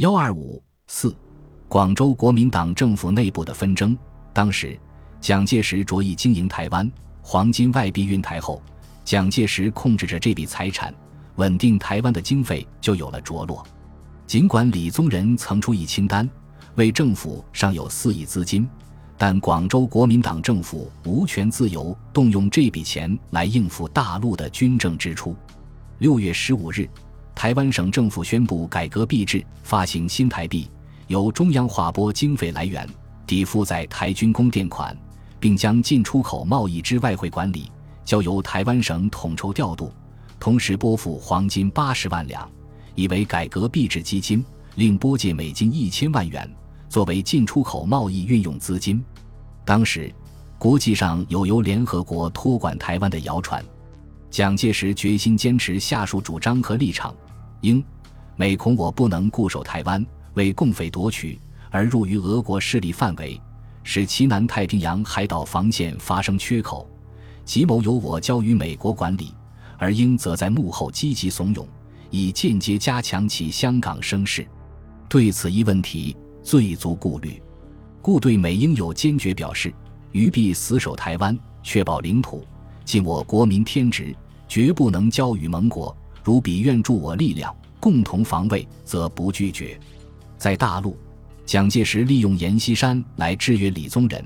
幺二五四，广州国民党政府内部的纷争。当时，蒋介石着意经营台湾，黄金外币运台后，蒋介石控制着这笔财产，稳定台湾的经费就有了着落。尽管李宗仁曾出一清单，为政府尚有四亿资金，但广州国民党政府无权自由动用这笔钱来应付大陆的军政支出。六月十五日。台湾省政府宣布改革币制，发行新台币，由中央划拨经费来源，抵付在台军供电款，并将进出口贸易之外汇管理交由台湾省统筹调度，同时拨付黄金八十万两，以为改革币制基金，另拨借美金一千万元作为进出口贸易运用资金。当时，国际上有由联合国托管台湾的谣传，蒋介石决心坚持下述主张和立场。英、美恐我不能固守台湾，为共匪夺取而入于俄国势力范围，使其南太平洋海岛防线发生缺口，即谋由我交于美国管理，而英则在幕后积极怂恿，以间接加强其香港声势。对此一问题，最足顾虑，故对美英有坚决表示：于必死守台湾，确保领土，尽我国民天职，绝不能交与盟国。如彼愿助我力量，共同防卫，则不拒绝。在大陆，蒋介石利用阎锡山来制约李宗仁，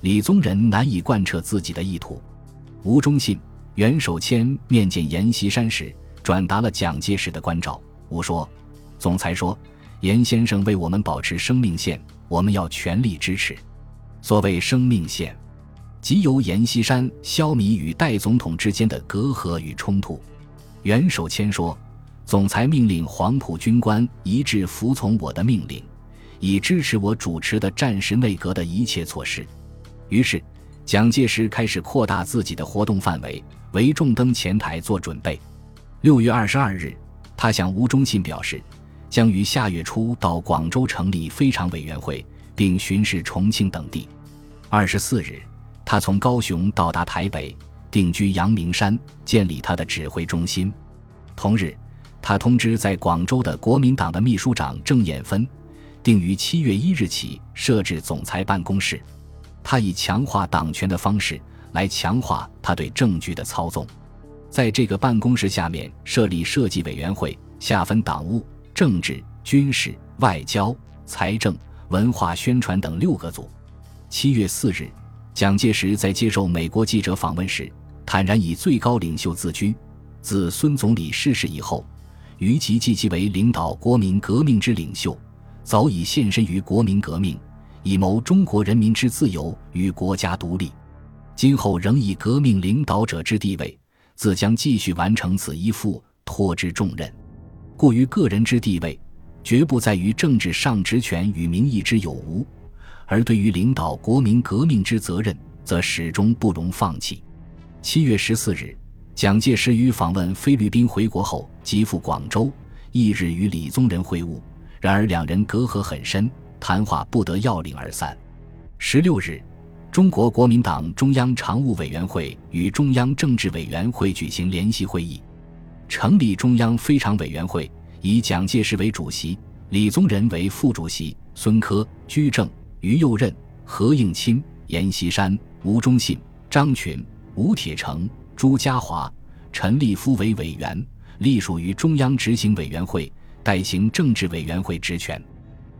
李宗仁难以贯彻自己的意图。吴忠信、袁守谦面见阎锡山时，转达了蒋介石的关照。吴说：“总裁说，阎先生为我们保持生命线，我们要全力支持。所谓生命线，即由阎锡山消弭与代总统之间的隔阂与冲突。”袁守谦说：“总裁命令黄埔军官一致服从我的命令，以支持我主持的战时内阁的一切措施。”于是，蒋介石开始扩大自己的活动范围，为重登前台做准备。六月二十二日，他向吴忠信表示，将于下月初到广州成立非常委员会，并巡视重庆等地。二十四日，他从高雄到达台北。定居阳明山，建立他的指挥中心。同日，他通知在广州的国民党的秘书长郑彦芬，定于七月一日起设置总裁办公室。他以强化党权的方式来强化他对政局的操纵。在这个办公室下面设立设计委员会，下分党务、政治、军事、外交、财政、文化宣传等六个组。七月四日，蒋介石在接受美国记者访问时。坦然以最高领袖自居。自孙总理逝世以后，余即继其为领导国民革命之领袖，早已献身于国民革命，以谋中国人民之自由与国家独立。今后仍以革命领导者之地位，自将继续完成此一负托之重任。故于个人之地位，绝不在于政治上职权与民意之有无，而对于领导国民革命之责任，则始终不容放弃。七月十四日，蒋介石于访问菲律宾回国后，即赴广州，翌日与李宗仁会晤。然而两人隔阂很深，谈话不得要领而散。十六日，中国国民党中央常务委员会与中央政治委员会举行联席会议，成立中央非常委员会，以蒋介石为主席，李宗仁为副主席，孙科、居正、于右任、何应钦、阎锡山、吴忠信、张群。吴铁城、朱家骅、陈立夫为委员，隶属于中央执行委员会，代行政治委员会职权。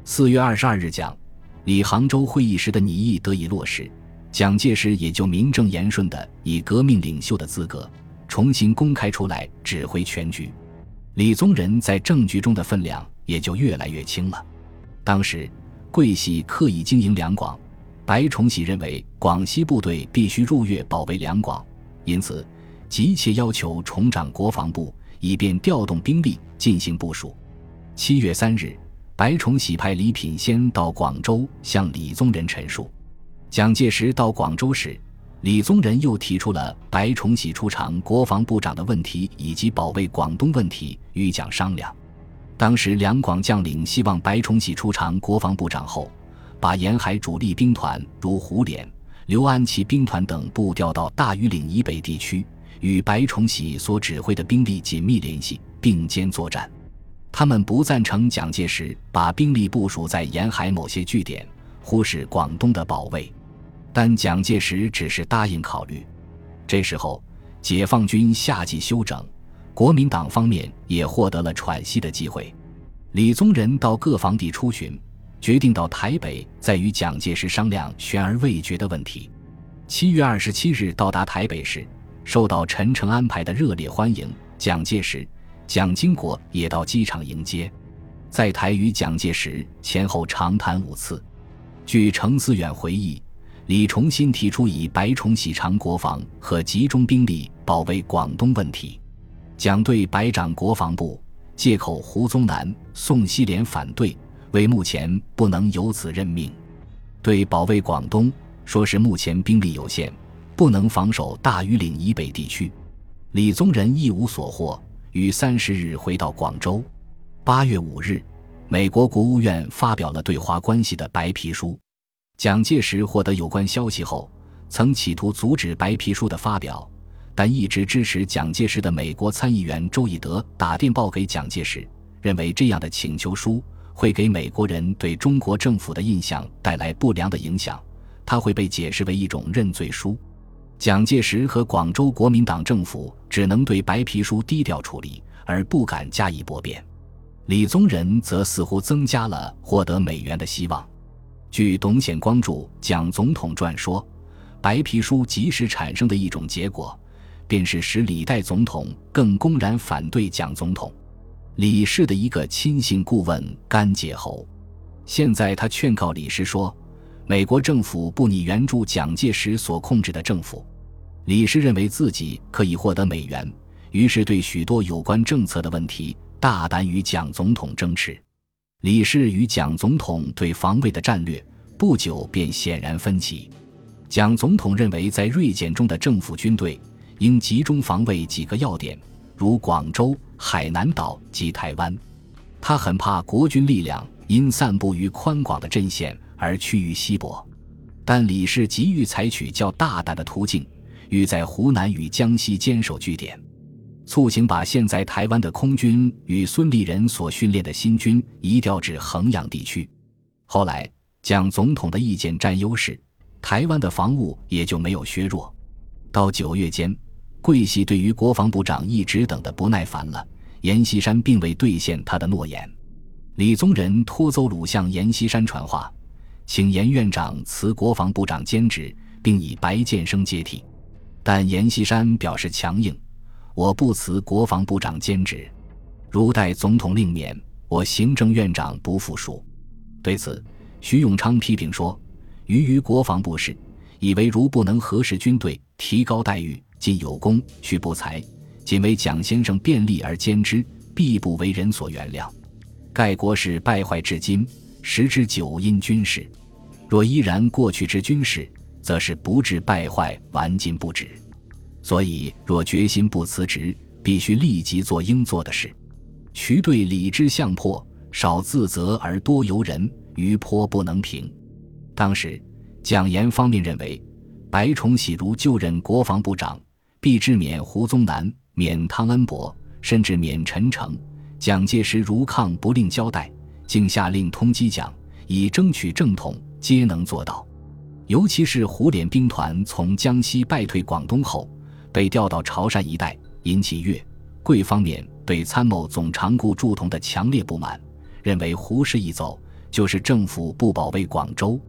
四月二十二日讲，李杭州会议时的拟议得以落实，蒋介石也就名正言顺的以革命领袖的资格，重新公开出来指挥全局。李宗仁在政局中的分量也就越来越轻了。当时，桂系刻意经营两广。白崇禧认为广西部队必须入粤保卫两广，因此急切要求重掌国防部，以便调动兵力进行部署。七月三日，白崇禧派李品仙到广州向李宗仁陈述。蒋介石到广州时，李宗仁又提出了白崇禧出场国防部长的问题以及保卫广东问题，与蒋商量。当时两广将领希望白崇禧出场国防部长后。把沿海主力兵团如胡琏、刘安琪兵团等部调到大庾岭以北地区，与白崇禧所指挥的兵力紧密联系，并肩作战。他们不赞成蒋介石把兵力部署在沿海某些据点，忽视广东的保卫。但蒋介石只是答应考虑。这时候，解放军夏季休整，国民党方面也获得了喘息的机会。李宗仁到各防地出巡，决定到台北再与蒋介石商量悬而未决的问题。七月二十七日到达台北时，受到陈诚安排的热烈欢迎，蒋介石、蒋经国也到机场迎接，在台与蒋介石前后长谈五次。据程思远回忆。李重新提出以白崇禧长国防和集中兵力保卫广东问题，蒋对白掌国防部，借口胡宗南、宋希濂反对，为目前不能由此任命。对保卫广东，说是目前兵力有限，不能防守大庾岭以北地区。李宗仁一无所获，于三十日回到广州。八月五日，美国国务院发表了对华关系的白皮书。蒋介石获得有关消息后，曾企图阻止白皮书的发表，但一直支持蒋介石的美国参议员周以德打电报给蒋介石，认为这样的请求书会给美国人对中国政府的印象带来不良的影响，它会被解释为一种认罪书。蒋介石和广州国民党政府只能对白皮书低调处理，而不敢加以驳辩。李宗仁则似乎增加了获得美元的希望。据董显光著《蒋总统传》说，白皮书及时产生的一种结果，便是使李代总统更公然反对蒋总统。李氏的一个亲信顾问甘介侯，现在他劝告李氏说，美国政府不拟援助蒋介石所控制的政府。李氏认为自己可以获得美元，于是对许多有关政策的问题大胆与蒋总统争持。李氏与蒋总统对防卫的战略不久便显然分歧。蒋总统认为，在锐减中的政府军队应集中防卫几个要点，如广州、海南岛及台湾。他很怕国军力量因散布于宽广的阵线而趋于稀薄。但李氏急于采取较大胆的途径，欲在湖南与江西坚守据点。促请把现在台湾的空军与孙立人所训练的新军移调至衡阳地区。后来，蒋总统的意见占优势，台湾的防务也就没有削弱。到九月间，桂系对于国防部长一直等得不耐烦了，阎锡山并未兑现他的诺言。李宗仁托邹鲁向阎锡山传话，请阎院长辞国防部长兼职，并以白建生接替，但阎锡山表示强硬。我不辞国防部长兼职，如待总统令免，我行政院长不复属。对此，徐永昌批评说：“余于国防部事，以为如不能核实军队，提高待遇，尽有功，去不才，仅为蒋先生便利而兼之，必不为人所原谅。盖国事败坏至今，实之久因军事。若依然过去之军事，则是不治败坏，顽禁不止。”所以，若决心不辞职，必须立即做应做的事。渠对理之相迫，少自责而多由人，余颇不能平。当时，蒋阎方面认为，白崇禧如就任国防部长，必致免胡宗南、免汤恩伯，甚至免陈诚。蒋介石如抗不令交代，竟下令通缉蒋，以争取正统，皆能做到。尤其是胡琏兵团从江西败退广东后。被调到潮汕一带，引起粤、桂方面对参谋总长顾祝同的强烈不满，认为胡适一走，就是政府不保卫广州。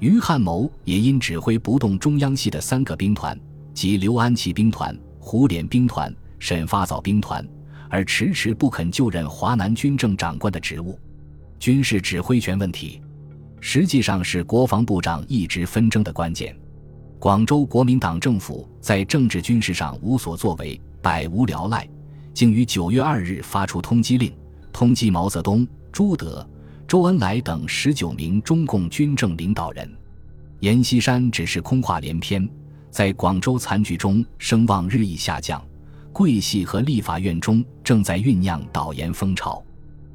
于汉谋也因指挥不动中央系的三个兵团，即刘安琪兵团、胡琏兵团、沈发藻兵团，而迟迟不肯就任华南军政长官的职务。军事指挥权问题，实际上是国防部长一直纷争的关键。广州国民党政府在政治军事上无所作为，百无聊赖，竟于九月二日发出通缉令，通缉毛泽东、朱德、周恩来等十九名中共军政领导人。阎锡山只是空话连篇，在广州残局中声望日益下降。桂系和立法院中正在酝酿导言风潮，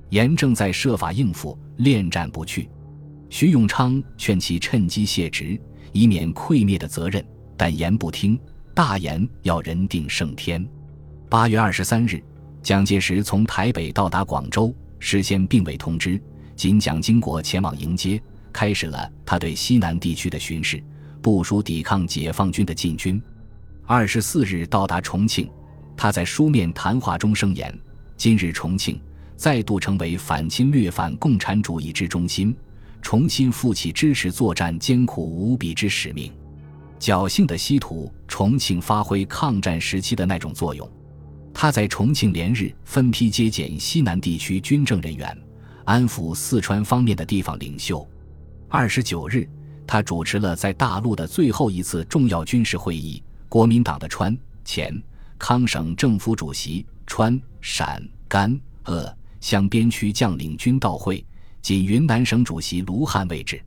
阎正在设法应付，恋战不去。徐永昌劝其趁机卸职。以免溃灭的责任，但言不听，大言要人定胜天。八月二十三日，蒋介石从台北到达广州，事先并未通知，仅蒋经国前往迎接，开始了他对西南地区的巡视，部署抵抗解放军的进军。二十四日到达重庆，他在书面谈话中声言：“今日重庆再度成为反侵略反共产主义之中心，重新负起支持作战艰苦无比之使命。”侥幸的稀土重庆发挥抗战时期的那种作用。他在重庆连日分批接见西南地区军政人员，安抚四川方面的地方领袖。二十九日，他主持了在大陆的最后一次重要军事会议。国民党的川、黔、康省政府主席，川、陕、甘、鄂湘边区将领军到会，仅云南省主席卢汉位置。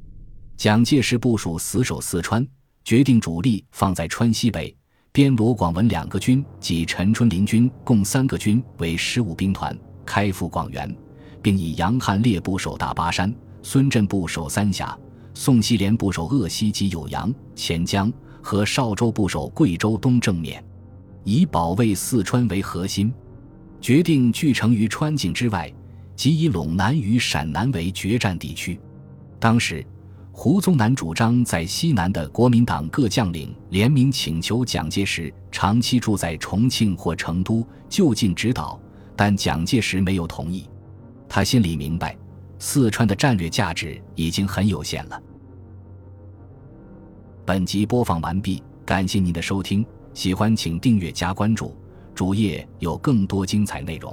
蒋介石部署死守四川，决定主力放在川西北，编罗广文两个军及陈春林军共三个军为十五兵团，开赴广元，并以杨汉烈部守大巴山，孙震部守三峡，宋希濂部守鄂西及酉阳、黔江。和邵州部守贵州东正面，以保卫四川为核心，决定据城于川境之外，即以陇南与陕南为决战地区。当时，胡宗南主张在西南的国民党各将领联名请求蒋介石长期住在重庆或成都就近指导，但蒋介石没有同意。他心里明白，四川的战略价值已经很有限了。本集播放完毕，感谢您的收听，喜欢请订阅加关注，主页有更多精彩内容。